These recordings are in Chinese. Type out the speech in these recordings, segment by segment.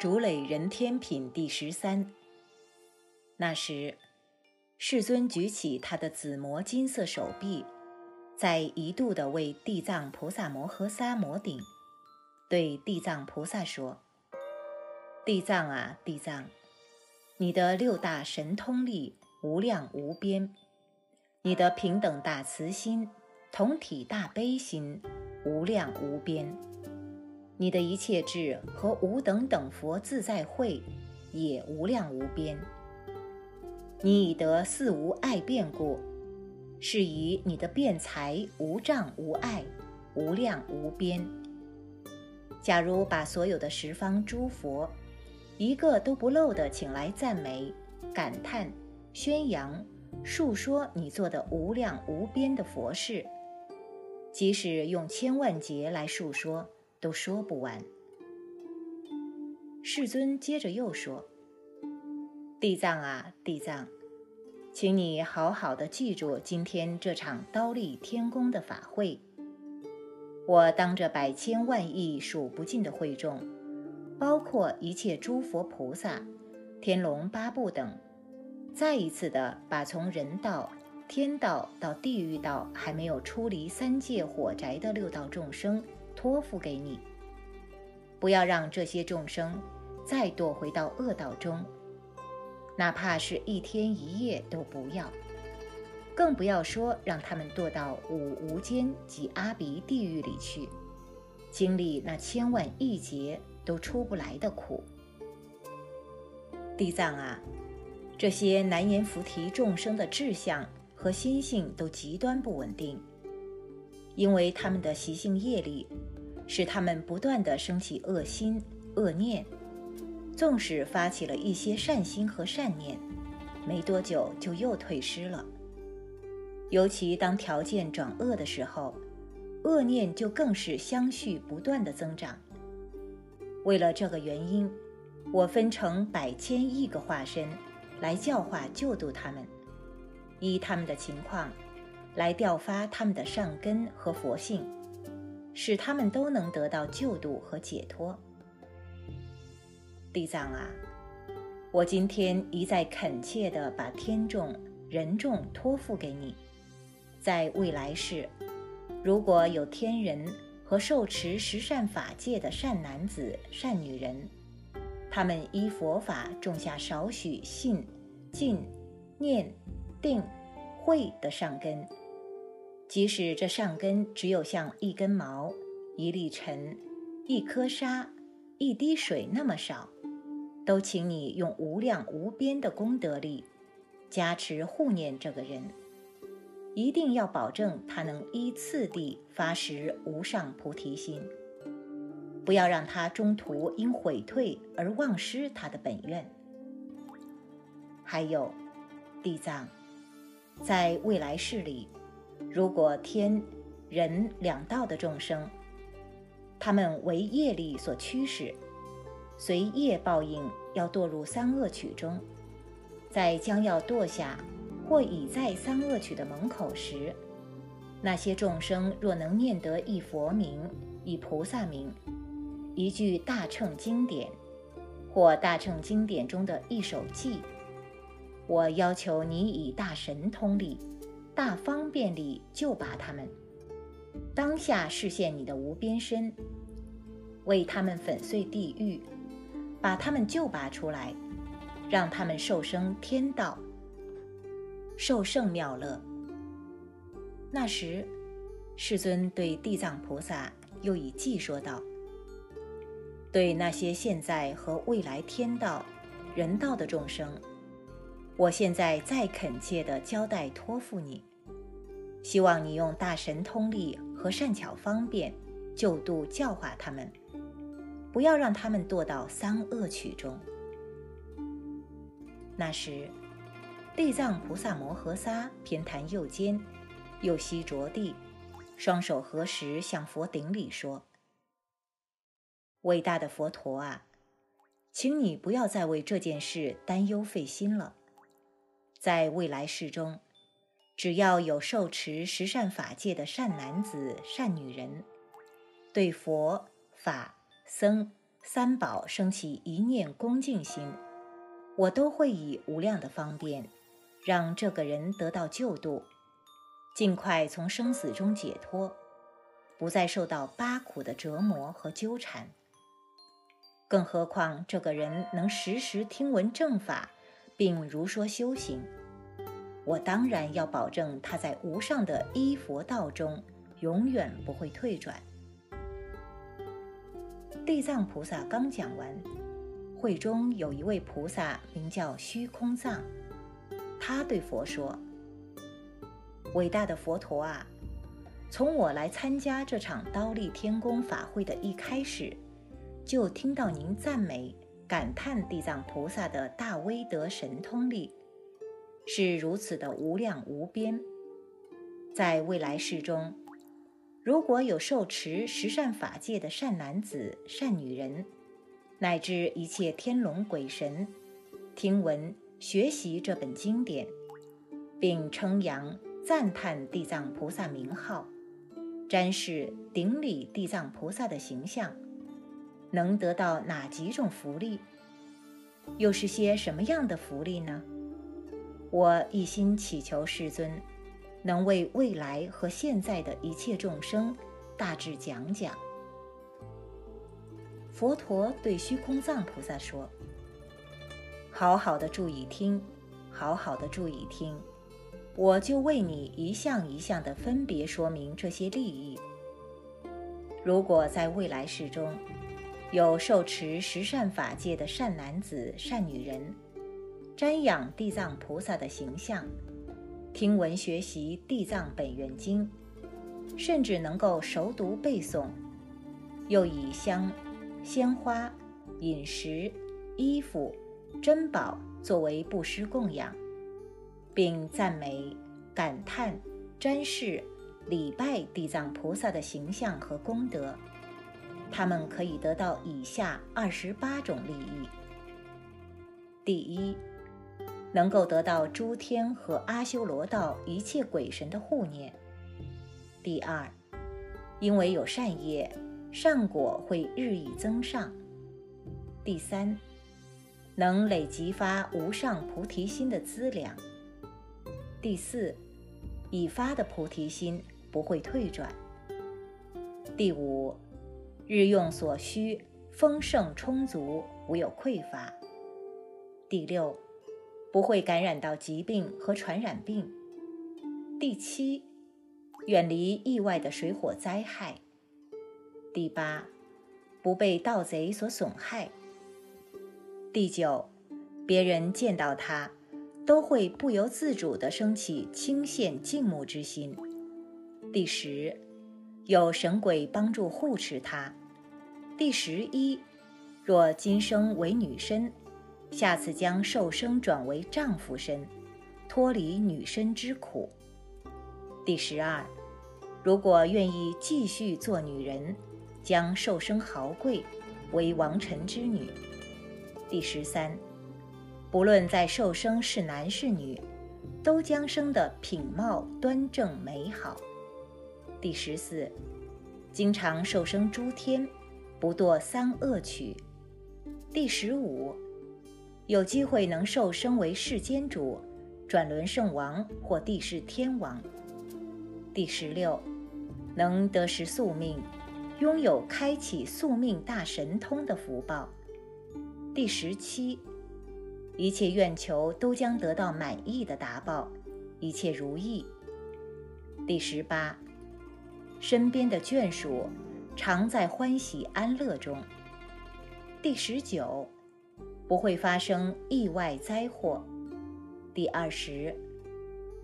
竹垒人天品第十三。那时，世尊举起他的紫磨金色手臂，在一度的为地藏菩萨摩诃萨摩顶，对地藏菩萨说：“地藏啊，地藏，你的六大神通力无量无边，你的平等大慈心、同体大悲心无量无边。”你的一切智和无等等佛自在慧也无量无边。你已得四无碍变故，是以你的辩才无障无碍，无量无边。假如把所有的十方诸佛，一个都不漏的请来赞美、感叹、宣扬、述说你做的无量无边的佛事，即使用千万劫来述说。都说不完。世尊接着又说：“地藏啊，地藏，请你好好的记住今天这场刀立天宫的法会。我当着百千万亿数不尽的会众，包括一切诸佛菩萨、天龙八部等，再一次的把从人道、天道到地狱道还没有出离三界火宅的六道众生。”托付给你，不要让这些众生再堕回到恶道中，哪怕是一天一夜都不要，更不要说让他们堕到五无间及阿鼻地狱里去，经历那千万亿劫都出不来的苦。地藏啊，这些难言菩提众生的志向和心性都极端不稳定。因为他们的习性业力，使他们不断地升起恶心、恶念，纵使发起了一些善心和善念，没多久就又退失了。尤其当条件转恶的时候，恶念就更是相续不断的增长。为了这个原因，我分成百千亿个化身，来教化救度他们，依他们的情况。来调发他们的善根和佛性，使他们都能得到救度和解脱。地藏啊，我今天一再恳切地把天众、人众托付给你，在未来世，如果有天人和受持十善法界的善男子、善女人，他们依佛法种下少许信、敬、念、定、慧的善根。即使这上根只有像一根毛、一粒尘、一颗沙、一滴水那么少，都请你用无量无边的功德力加持护念这个人，一定要保证他能依次第发实无上菩提心，不要让他中途因悔退而忘失他的本愿。还有，地藏，在未来世里。如果天、人两道的众生，他们为业力所驱使，随业报应要堕入三恶趣中，在将要堕下或已在三恶趣的门口时，那些众生若能念得一佛名、一菩萨名、一句大乘经典，或大乘经典中的一首偈，我要求你以大神通力。大方便力救拔他们，当下示现你的无边身，为他们粉碎地狱，把他们救拔出来，让他们受生天道，受圣妙乐。那时，世尊对地藏菩萨又以偈说道：“对那些现在和未来天道、人道的众生，我现在再恳切地交代托付你。”希望你用大神通力和善巧方便救度教化他们，不要让他们堕到三恶趣中。那时，地藏菩萨摩诃萨偏袒右肩，右膝着地，双手合十向佛顶礼说：“伟大的佛陀啊，请你不要再为这件事担忧费心了，在未来世中。”只要有受持十善法界的善男子、善女人，对佛法僧三宝升起一念恭敬心，我都会以无量的方便，让这个人得到救度，尽快从生死中解脱，不再受到八苦的折磨和纠缠。更何况这个人能时时听闻正法，并如说修行，我当然要保证他在无上的依佛道中永远不会退转。地藏菩萨刚讲完，会中有一位菩萨名叫虚空藏，他对佛说：“伟大的佛陀啊，从我来参加这场刀立天宫法会的一开始，就听到您赞美、感叹地藏菩萨的大威德神通力是如此的无量无边，在未来世中。”如果有受持十善法界的善男子、善女人，乃至一切天龙鬼神，听闻学习这本经典，并称扬赞叹地藏菩萨名号，瞻视顶礼地藏菩萨的形象，能得到哪几种福利？又是些什么样的福利呢？我一心祈求世尊。能为未来和现在的一切众生大致讲讲。佛陀对虚空藏菩萨说：“好好的注意听，好好的注意听，我就为你一项一项的分别说明这些利益。如果在未来世中，有受持十善法界的善男子、善女人，瞻仰地藏菩萨的形象。”听闻学习《地藏本愿经》，甚至能够熟读背诵，又以香、鲜花、饮食、衣服、珍宝作为布施供养，并赞美、感叹、瞻视、礼拜地藏菩萨的形象和功德，他们可以得到以下二十八种利益：第一。能够得到诸天和阿修罗道一切鬼神的护念。第二，因为有善业，善果会日益增上。第三，能累积发无上菩提心的资粮。第四，已发的菩提心不会退转。第五，日用所需丰盛充足，无有匮乏。第六。不会感染到疾病和传染病。第七，远离意外的水火灾害。第八，不被盗贼所损害。第九，别人见到他，都会不由自主地升起倾羡敬慕之心。第十，有神鬼帮助护持他。第十一，若今生为女身。下次将受生转为丈夫身，脱离女身之苦。第十二，如果愿意继续做女人，将受生豪贵，为王臣之女。第十三，不论在受生是男是女，都将生的品貌端正美好。第十四，经常受生诸天，不堕三恶趣。第十五。有机会能受升为世间主、转轮圣王或地势天王。第十六，能得食宿命，拥有开启宿命大神通的福报。第十七，一切愿求都将得到满意的答报，一切如意。第十八，身边的眷属常在欢喜安乐中。第十九。不会发生意外灾祸。第二十，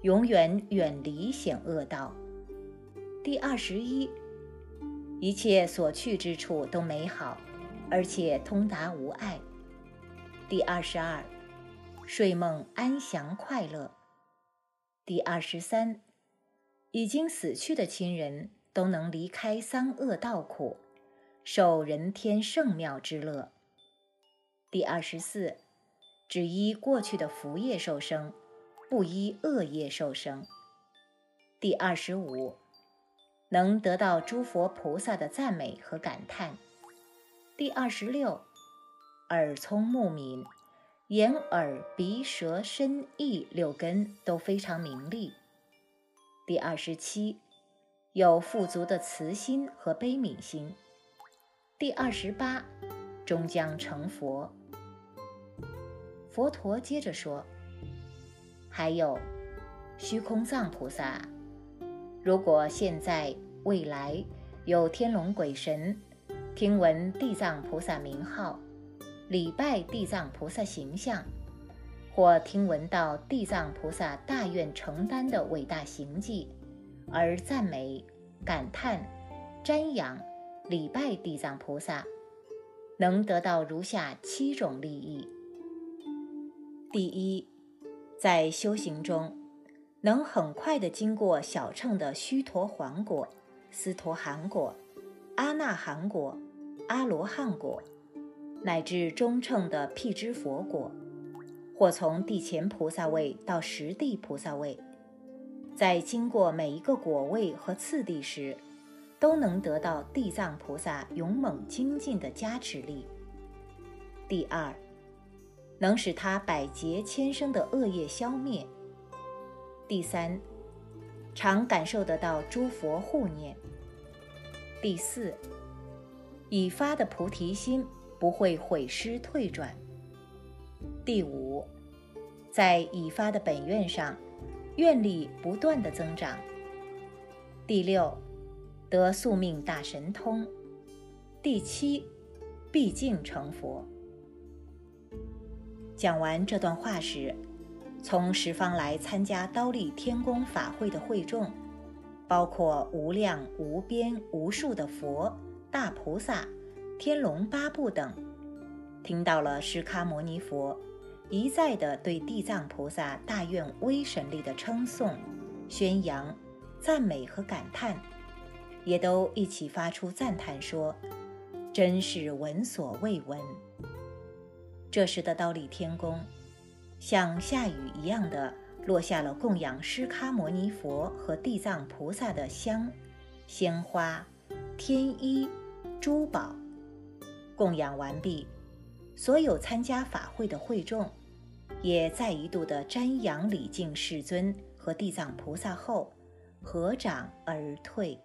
永远远离险恶道。第二十一，一切所去之处都美好，而且通达无碍。第二十二，睡梦安详快乐。第二十三，已经死去的亲人都能离开三恶道苦，受人天圣妙之乐。第二十四，只依过去的福业受生，不依恶业受生。第二十五，能得到诸佛菩萨的赞美和感叹。第二十六，耳聪目敏，眼、耳、鼻、舌、身、意六根都非常明利。第二十七，有富足的慈心和悲悯心。第二十八，终将成佛。佛陀接着说：“还有，虚空藏菩萨，如果现在、未来有天龙鬼神听闻地藏菩萨名号，礼拜地藏菩萨形象。”或听闻到地藏菩萨大愿承担的伟大行迹，而赞美、感叹、瞻仰、礼拜地藏菩萨，能得到如下七种利益：第一，在修行中，能很快地经过小乘的须陀洹果、斯陀含果、阿那含果、阿罗汉果，乃至中乘的辟支佛果。或从地前菩萨位到实地菩萨位，在经过每一个果位和次第时，都能得到地藏菩萨勇猛精进的加持力。第二，能使他百劫千生的恶业消灭。第三，常感受得到诸佛护念。第四，已发的菩提心不会毁失退转。第五，在已发的本愿上，愿力不断的增长。第六，得宿命大神通。第七，毕竟成佛。讲完这段话时，从十方来参加刀立天宫法会的会众，包括无量无边无数的佛、大菩萨、天龙八部等，听到了释迦牟尼佛。一再的对地藏菩萨大愿威神力的称颂、宣扬、赞美和感叹，也都一起发出赞叹说：“真是闻所未闻。”这时的刀立天宫，像下雨一样的落下了供养释迦牟尼佛和地藏菩萨的香、鲜花、天衣、珠宝。供养完毕，所有参加法会的会众。也再一度的瞻仰礼敬世尊和地藏菩萨后，合掌而退。